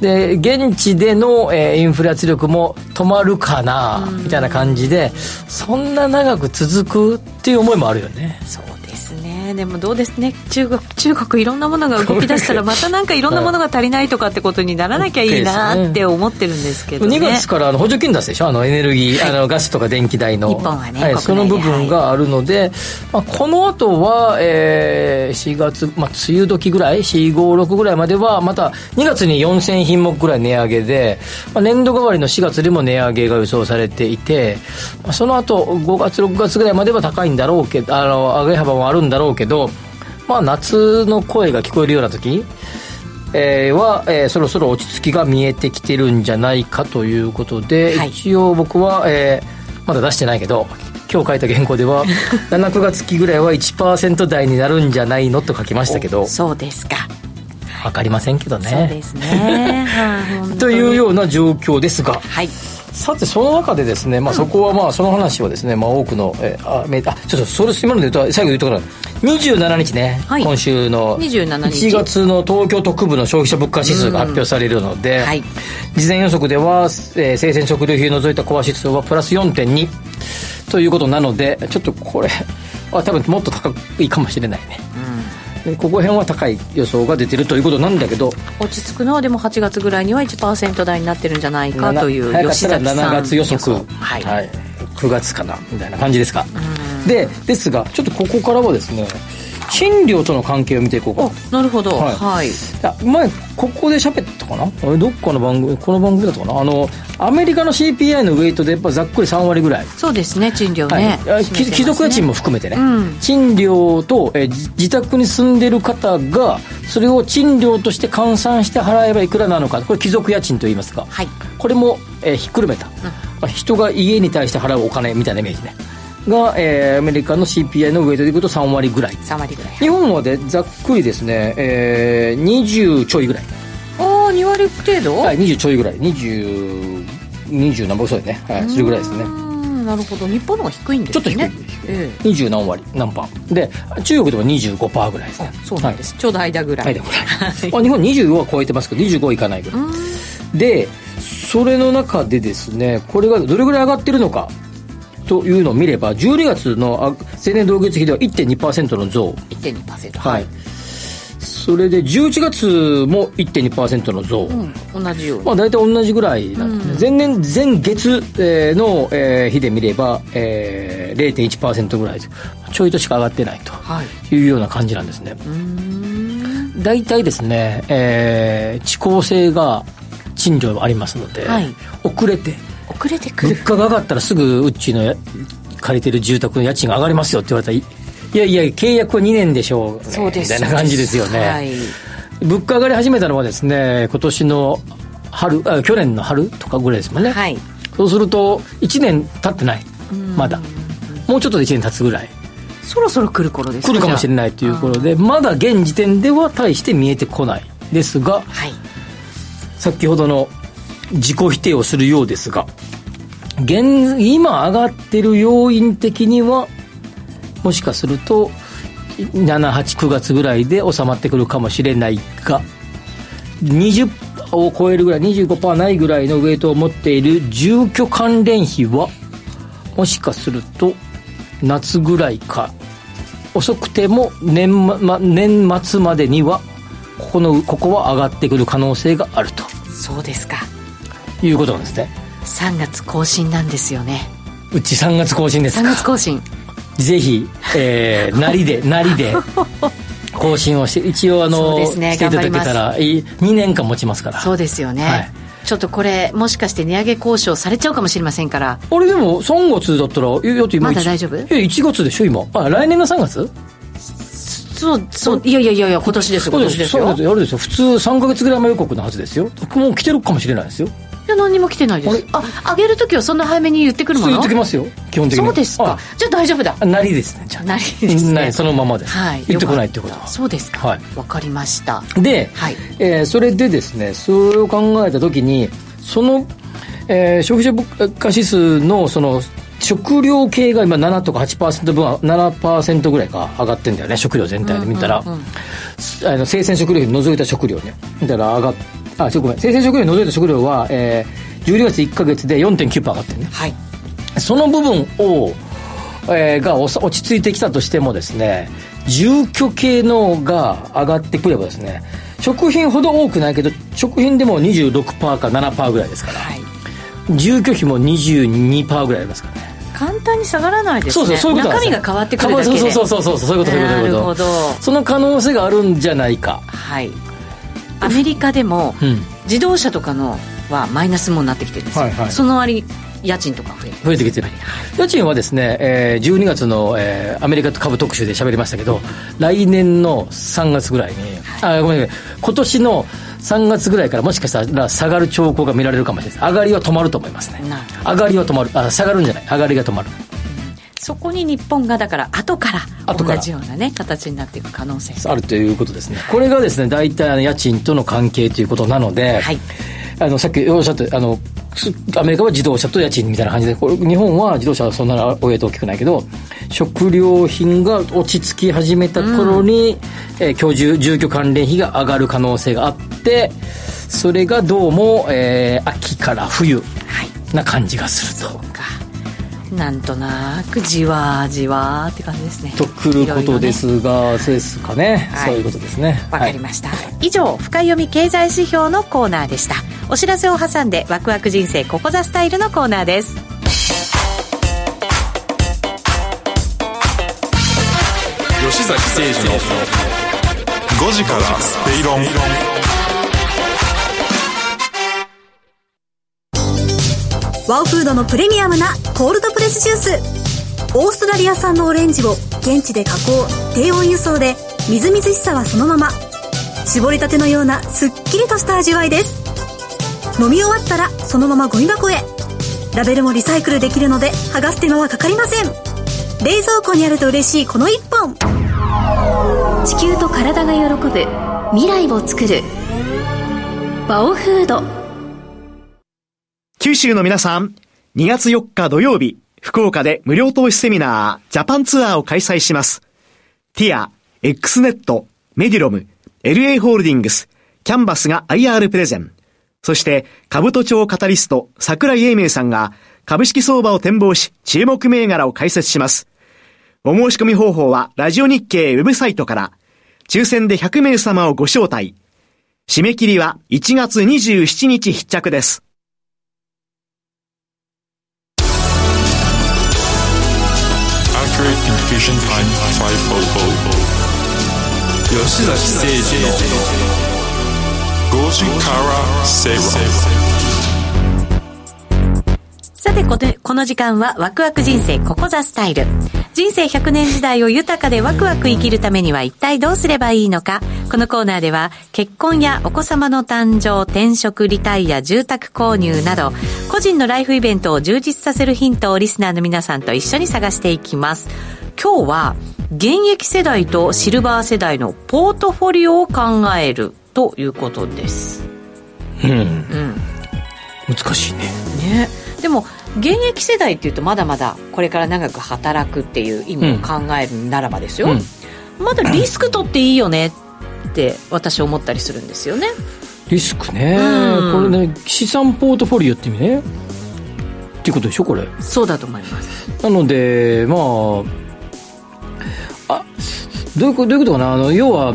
で現地での、えー、インフレ圧力も止まるかなみたいな感じでそんな長く続くっていう思いもあるよね。そうですねでもどうですね。中国中国いろんなものが動き出したら またなんかいろんなものが足りないとかってことにならなきゃいいなって思ってるんですけど、ね、2月からあの補助金出すでしょ？あのエネルギー、はい、あのガスとか電気代の。日本はね、はい、その部分があるので、まあ、この後は、えー、4月、まあ、梅雨時ぐらい456ぐらいまではまた2月に4000品目ぐらい値上げで、まあ、年度代わりの4月でも値上げが予想されていて、まあ、その後5月6月ぐらいまでは高いんだろうけどあの上げ幅もあるんだろうけどまあ、夏の声が聞こえるような時えー、は、えー、そろそろ落ち着きが見えてきてるんじゃないかということで、はい、一応僕は、えー、まだ出してないけど今日書いた原稿では 79月期ぐらいは1%台になるんじゃないのと書きましたけどそうですか。分かりませんけどね。そうですね、はあ、というような状況ですがはいさてその中でですね、まあ、そこはまあその話はですね、まあ、多くのえあめあちょっとそれ今ので言うと最後言うところ27日ね、はい、今週の1月の東京特部の消費者物価指数が発表されるので、はい、事前予測では、えー、生鮮食料費を除いたコア指数はプラス4.2ということなのでちょっとこれは多分もっと高いかもしれないね、うん、ここ辺は高い予想が出てるということなんだけど。落ち着くのはでも8月ぐらいには1%台になってるんじゃないかという吉崎さん7月予測。はい、はい、9月かなみたいな感じですか、でですがちょっとここからはですね賃料との関係を見ていこうかなるほど。はい、はい、前ここで喋ったかな？れどっかの番組この番組だったかな？あのアメリカの CPI のウェイトでやっぱざっくり3割ぐらい。そうですね賃料ね、はい、貴族家賃も含めてね、うん、賃料と、え自宅に住んでる方がそれを賃料として換算して払えばいくらなのか。これ貴族家賃といいますか、はい、これも、えー、ひっくるめた、うん、人が家に対して払うお金みたいなイメージねが、えー、アメリカの CPI のウェイトでいくと3割ぐらい。3割ぐらい。日本はでざっくりですね、えー、20ちょいぐらい。ああ2割程度？はい20ちょいぐらい。20 20何本そうね。はいそれぐらいですね。なるほど。日本の方が低いんですね。ちょっと低い、ええ、20何割何パー。で中国でも25%ぐらいですね。そうなんです、はい、ちょうど間ぐらい。間ぐらい。あ日本20は超えてますけど25いかないぐらい。でそそれの中でですねこれがどれぐらい上がってるのかというのを見れば12月のあ青年同月比では1.2%の増。1.2%はい、それで11月も1.2%の増、うん、同じように、まあ、大体同じぐらいなんですね、前年前月、えーの、えー日で見れば、えー、0.1%ぐらいでちょいとしか上がってないはい。というような感じなんですね、大体ですね、えー、遅効性が賃料ありますので、はい。遅れて遅れてくる。物価が上がったらすぐうちのや借りてる住宅の家賃が上がりますよって言われたらいいやいや契約は2年でしょう、ね、そうです。みたいな感じですよね、はい。物価上がり始めたのはですね今年の春あ去年の春とかぐらいですもんね、はい。そうすると1年経ってない。まだ。もうちょっとで1年経つぐらい。そろそろ来る頃です来るかもしれいないということでまだ現時点では大して見えてこないですがはい。先ほどの自己否定をするようですが現今上がってる要因的にはもしかすると789月ぐらいで収まってくるかもしれないが20%を超えるぐらい25%ないぐらいのウェイトを持っている住居関連費はもしかすると夏ぐらいか遅くても年,、ま、年末までにはここのここは上がってくる可能性があると。そうですか。いうことなんですね。3月更新なんですよね。うち3月更新です3か月更新。ぜひ、えー、なりでなりで更新をして一応あのねしていただけたらいい2年間持ちますから。そうですよね、はい。ちょっとこれもしかして値上げ交渉されちゃうかもしれませんから。あれでも3月だったらえだって今まだ一大丈夫？え1月でしょ今。あ来年の3月？そうそういやいやいやいや今年です今年ですよ。あれですよ。普通3か月ぐらい前予告のはずですよ。もう来てるかもしれないですよいや何にも来てないです。あ上げる時はそんな早めに言ってくるもそうの言ってきますよ。基本的に。そうですか。あ。じゃあ大丈夫だ。あなりですねじゃあ。なりですね。そのままで。す、はい。言ってこないってことは。そうですか。はい。わかりました。で、はい。えーそれでですねそれを考えた時にその、えー消費者物価指数のその食料系が今7とか8%分は7%ぐらいか上がってんだよね食料全体で見たら、あの生鮮食料費除いた食料ね見たら上がっあちょごめん。生鮮食料除いた食料は、えー、12月1か月で4.9%上がってるね。はい。その部分を、えーがおさ落ち着いてきたとしてもですね住居系のが上がってくればですね食品ほど多くないけど食品でも26%か7%ぐらいですから、はい。住居費も22%ぐらいありますからね。簡単に下がらないですね。そうそうそう中身が変わってくるだけで。そうそうそうそうそういうことそういうことそういうこと。なるほど。その可能性があるんじゃないか。はいアメリカでもうん。自動車とかのはマイナスもになってきてるんですよ、はいはい。その割に家賃とか増えて増えてきてる家賃はですね、えー12月の、えーアメリカ株特集で喋りましたけど来年の3月ぐらいに、あごめんなさい今年の3月ぐらいからもしかしたら下がる兆候が見られるかもしれない。上がりは止まると思いますね。上がりは止まる。あ下がるんじゃない。上がりが止まるそこに日本がだから後から同じようなね形になっていく可能性あるということですね。これがですね大体家賃との関係ということなので、はい。あのさっきおっしゃったあのすアメリカは自動車と家賃みたいな感じでこれ日本は自動車はそんなおウェイト大きくないけど食料品が落ち着き始めた頃に、えー居住住居関連費が上がる可能性があってそれがどうも、えー秋から冬はい。な感じがすると。かなんとなくじわじわって感じですね。とくることですが、そうですかね、はい。そういうことですね。わかりました、以上深読み経済指標のコーナーでした。お知らせを挟んでワクワク人生ここザスタイルのコーナーです。吉崎誠二の5時からスペイロンワオフードのプレミアムなコールドプレスジュース。オーストラリア産のオレンジを現地で加工低温輸送でみずみずしさはそのまま。絞りたてのようなすっきりとした味わいです。飲み終わったらそのままゴミ箱へ。ラベルもリサイクルできるので剥がす手間はかかりません。冷蔵庫にあると嬉しいこの一本。地球と体が喜ぶ未来を作る。バオフード。九州の皆さん、2月4日土曜日、福岡で無料投資セミナー、ジャパンツアーを開催します。ティア、X ネット、メディロム、LA ホールディングス、キャンバスが IR プレゼン。そして、株都庁カタリスト、桜井英明さんが、株式相場を展望し、注目銘柄を解説します。お申し込み方法は、ラジオ日経ウェブサイトから、抽選で100名様をご招待。締め切りは1月27日必着です。Vision Time 500吉崎誠二の5時から正論さてこて、この時間はワクワク人生ここザスタイル。人生100年時代を豊かでワクワク生きるためには一体どうすればいいのか。このコーナーでは結婚やお子様の誕生、転職、リタイア、住宅購入など、個人のライフイベントを充実させるヒントをリスナーの皆さんと一緒に探していきます。今日は現役世代とシルバー世代のポートフォリオを考えるということです。うん。うん。難しいね。ね、でも現役世代っていうとまだまだこれから長く働くっていう意味を考えるならばですよ、うんまだリスク取っていいよねって私思ったりするんですよねリスクね。うんこれね、資産ポートフォリオって意味ね。っていうことでしょ、これ。そうだと思いますなので、まあ、あ、どういうこと、どういうことかな？あの、要は、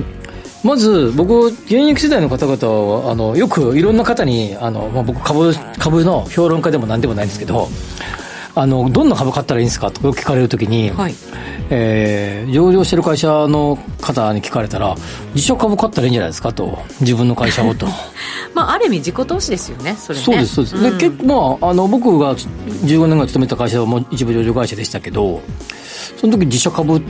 まず、僕、現役世代の方々は、あの、よくいろんな方に、あの、まあ、僕、株、株の評論家でも何でもないんですけど、あの、どんな株買ったらいいんですかとかよく聞かれるときに、はいえー上場してる会社の方に聞かれたら、自社株買ったらいいんじゃないですかと。自分の会社をと。まあある意味自己投資ですよねそれねそうですそうです、んで結構まああの僕が15年ぐらい勤めた会社はもう一部上場会社でしたけどその時自社株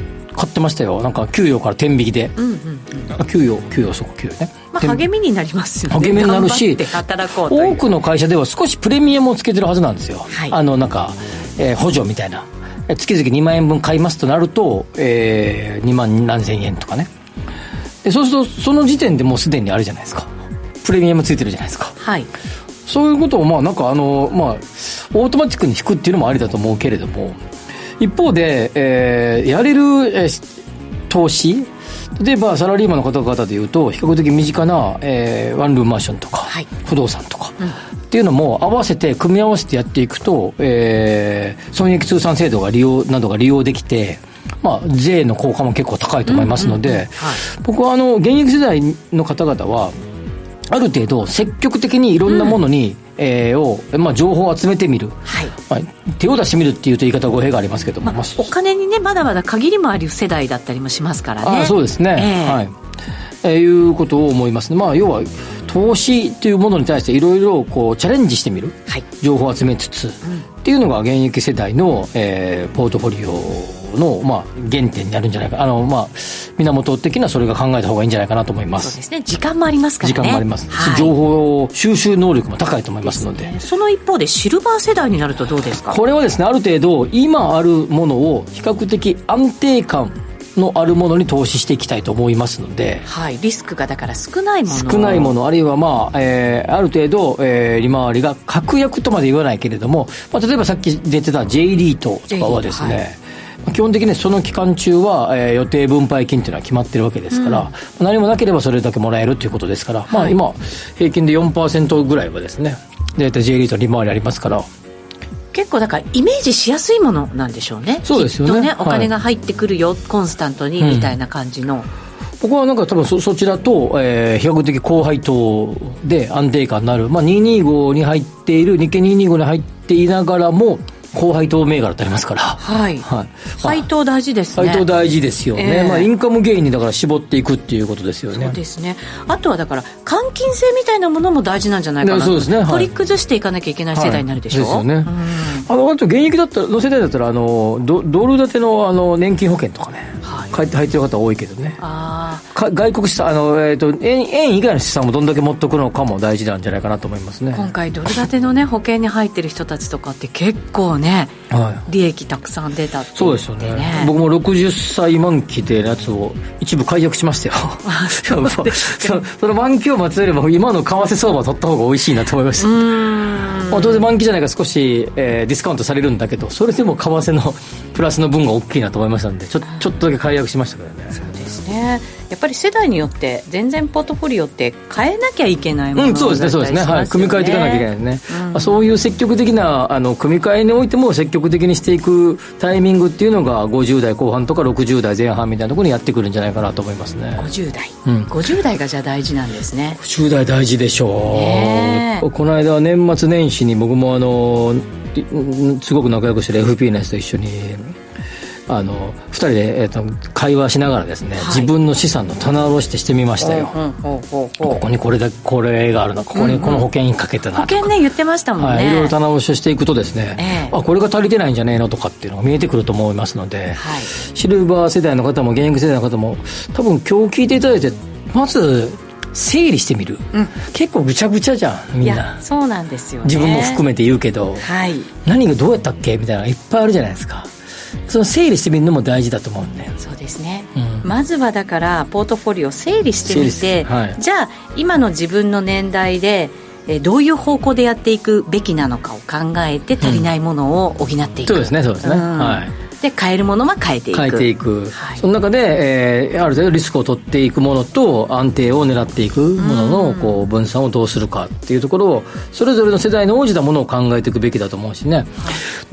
買ってましたよ。なんか給与から天引きで、うんうんあ給与給与そこ給与ね、まあ、天励みになりますよね。励みになるし多くの会社では少しプレミアムをつけてるはずなんですよ、はい。あのなんか、えー補助みたいな。え月々2万円分買いますとなると、えー、2万何千円とかね。でそうするとその時点でもうすでにあるじゃないですか。プレミアムついてるじゃないですか。はい。そういうことを、まあ、なんかあの、まあ、オートマティックに引くっていうのもありだと思うけれども、一方で、えーやれる、えー投資例えばサラリーマンの方々でいうと、比較的身近な、えーワンルームマンションとか、はい。不動産とか、っていうのも合わせて、組み合わせてやっていくと、えー損益通算制度が利用、などが利用できて、まあ、税の効果も結構高いと思いますので、僕はあの、現役世代の方々は、ある程度積極的にいろんなものに、えーを、まあ、情報を集めてみる、はい。まあ、手を出してみるっていうと言い方は語弊がありますけども、まあお金にねまだまだ限りもある世代だったりもしますからね。あそうですね、ええ。はい、えーいうことを思います。ね、まあ、要は投資というものに対していろいろこうチャレンジしてみる、はい。情報を集めつつ、っていうのが現役世代の、えーポートフォリオの、まあ、原点になるんじゃないか。あの、まあ、源的なそれが考えた方がいいんじゃないかなと思います。そうですね。時間もありますからね。時間もあります。し、はい。情報収集能力も高いと思いますので。その一方でシルバー世代になるとどうですか？これはですねある程度今あるものを比較的安定感のあるものに投資していきたいと思いますので。はい、リスクがだから少ないもの。少ないもの。あるいはまあ、えーある程度、えー利回りが確約とまで言わないけれども、まあ、例えばさっき出てた J リートとかはですね、基本的にその期間中は、えー予定分配金というのは決まってるわけですから、何もなければそれだけもらえるということですから、まあ、今平均で4%ぐらいはですね大体 J リート利回りありますから結構だからイメージしやすいものなんでしょうね。そうですよね。ねはい。お金が入ってくるよ、コンスタントにうん。みたいな感じの、僕はなんか多分そそちらと、えー比較的高配当で安定感のある、まあ、225に入っている日経225に入っていながらも高配当銘柄ってありますから、はい。はい、配当大事ですね。配当大事ですよね、ええ。まあ、インカムゲインにだから絞っていくっていうことですよね。そうですね。あとはだから換金性みたいなものも大事なんじゃないかなねそうですね。はい。取り崩していかなきゃいけない世代になるでしょ、はい。ですよね。あのあと現役だったらの世代だったらあのドドル建てのあの年金保険とかね、入って入ってる方多いけどね。あか外国資産あの、えー、と円円以外の資産もどんだけ持っとくのかも大事なんじゃないかなと思いますね。あ今回ドル建てのね保険に入ってる人たちとかって結構ねはい。利益たくさん出たってそうですよね。僕も60歳満期でのやつを一部解約しましたよ。そうですか。そその満期を待つよりも今の為替相場を取った方が美味しいなと思いました。まあ、当然満期じゃないから少し、えーディスカウントされるんだけどそれでも為替のプラスの分が大きいなと思いましたんでちょちょっとだけ解約しましたけどね。ですね。やっぱり世代によって全然ポートフォリオって変えなきゃいけないものうん、そうですね、そうですね、はい、組み替えていかなきゃいけないですね、うん、そういう積極的なあの組み替えにおいても、積極的にしていくタイミングっていうのが、50代後半とか60代前半みたいなところにやってくるんじゃないかなと思いますね。50代、うん、50代がじゃあ大事なんですね、50代大事でしょう、この間、年末年始に僕もあのすごく仲良くしてる FP のやつと一緒にあの2人で、えーと、会話しながらですね、はい、自分の資産の棚卸してしてみましたよ、ここにこれでこれがあるなここにこの保険にかけてな保険ね言ってましたもんね、はい、いろいろ棚卸ししていくとですね、えー、あこれが足りてないんじゃねえのとかっていうのが見えてくると思いますので、はい、シルバー世代の方も現役世代の方も多分今日聞いていただいてまず整理してみる、うん、結構ぐちゃぐちゃじゃんみんな。そうなんですよ、ね、自分も含めて言うけど、はい、何がどうやったっけ？みたいなのがいっぱいあるじゃないですかその整理してみるのも大事だと思うんでそうですね、うん、まずはだからポートフォリオを整理してみて、はい、じゃあ今の自分の年代でえどういう方向でやっていくべきなのかを考えて足りないものを補っていく、うん、そうですねそうですね、うん、はいで買えるものは変えていく。変えていく、はい、その中で、えー、ある程度リスクを取っていくものと安定を狙っていくもののこう分散をどうするかっていうところをそれぞれの世代に応じたものを考えていくべきだと思うしね。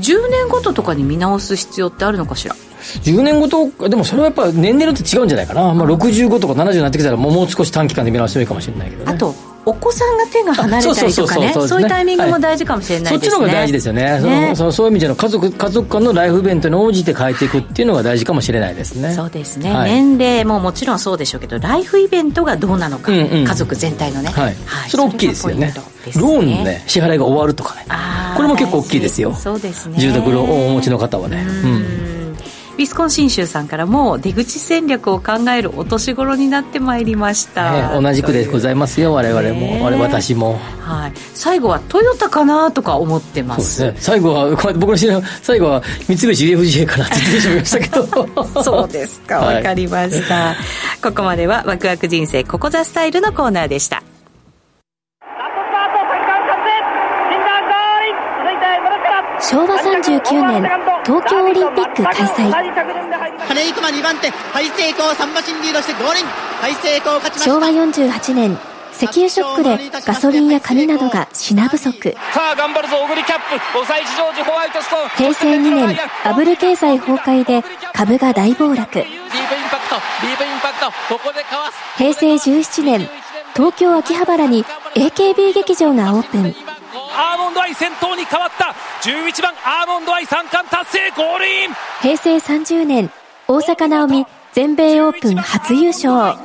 10年ごととかに見直す必要ってあるのかしら？10年ごとでもそれはやっぱ年齢によって違うんじゃないかな、まあ、65とか70になってきたらもう少し短期間で見直してもいいかもしれないけどね。あとお子さんが手が離れたりとかねそういうタイミングも大事かもしれないですね、そっちの方が大事ですよね。ね。そそういう意味での家族家族間のライフイベントに応じて変えていくっていうのが大事かもしれないですねそうですね、はい、年齢ももちろんそうでしょうけどライフイベントがどうなのか、うんうん、家族全体のね、はい、はい、それ大きいですよねローンのね支払いが終わるとかねこれも結構大きいですよそうですね住宅ローンをお持ちの方はねうんウィスコンシン州さんからも出口戦略を考えるお年頃になってまいりました、ね、同じくでございますよ我々も、ね、我私も、はい、最後はトヨタかなとか思ってます。ね、最後は僕の知り合い最後は三菱 UFJ かなって言ってしまいましたけど。そうですか。わかりました、はい、ここまではワクワク人生ここザスタイルのコーナーでした。昭和39年東京オリンピック開催。金井熊2番手ハイセイコー3馬身リードしてゴールインハイセイコー勝ちました。昭和48年石油ショックでガソリンや金などが品不足。さあ頑張るぞ。小栗キャップ抑えジョージホワイトストーン。平成2年バブル経済崩壊で株が大暴落。ディープインパクトディープインパクトここでかわす。平成17年東京秋葉原に AKB 劇場がオープンアーモンドアイ先頭に変わった。11番アーモンドアイ三冠達成ゴールイン。平成30年大坂なおみ全米オープン初優勝。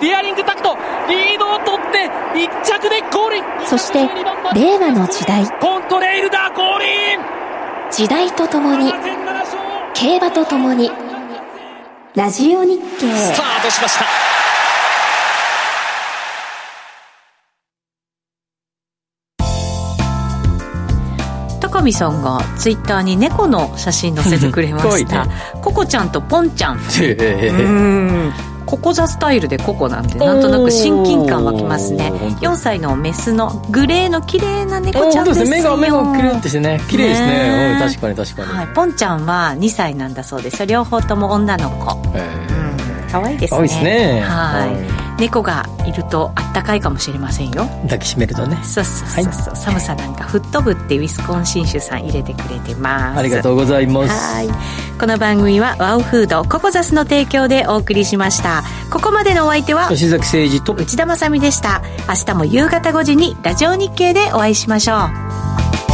ディアリングタクトリードを取って1着でゴールイン。そして令和の時代。コントレイルだゴールイン。時代とともに競馬とともにラジオ日経。スタートしました上さんがツイッターに猫の写真載せてくれました。ね、ココちゃんとポンちゃん。うん。ココザスタイルでココなんでなんとなく親近感湧きますね。4歳のメスのグレーの綺麗な猫ちゃんですよ。目が目がキュンってしてね。綺麗ですね、ね、確かに確かに、はい、ポンちゃんは2歳なんだそうです。両方とも女の子、えー、かわいいですね。いですね。はい猫がいるとあったかいかもしれませんよ。抱きしめるとね。そうそうそうそう、はい、寒さなんか吹っ飛ぶってウィスコンシン州さん入れてくれてます。ありがとうございます。はい。この番組はワオフードココザスの提供でお送りしました。ここまでのお相手は吉崎誠二と内田まさでした。明日も夕方5時にラジオ日経でお会いしましょう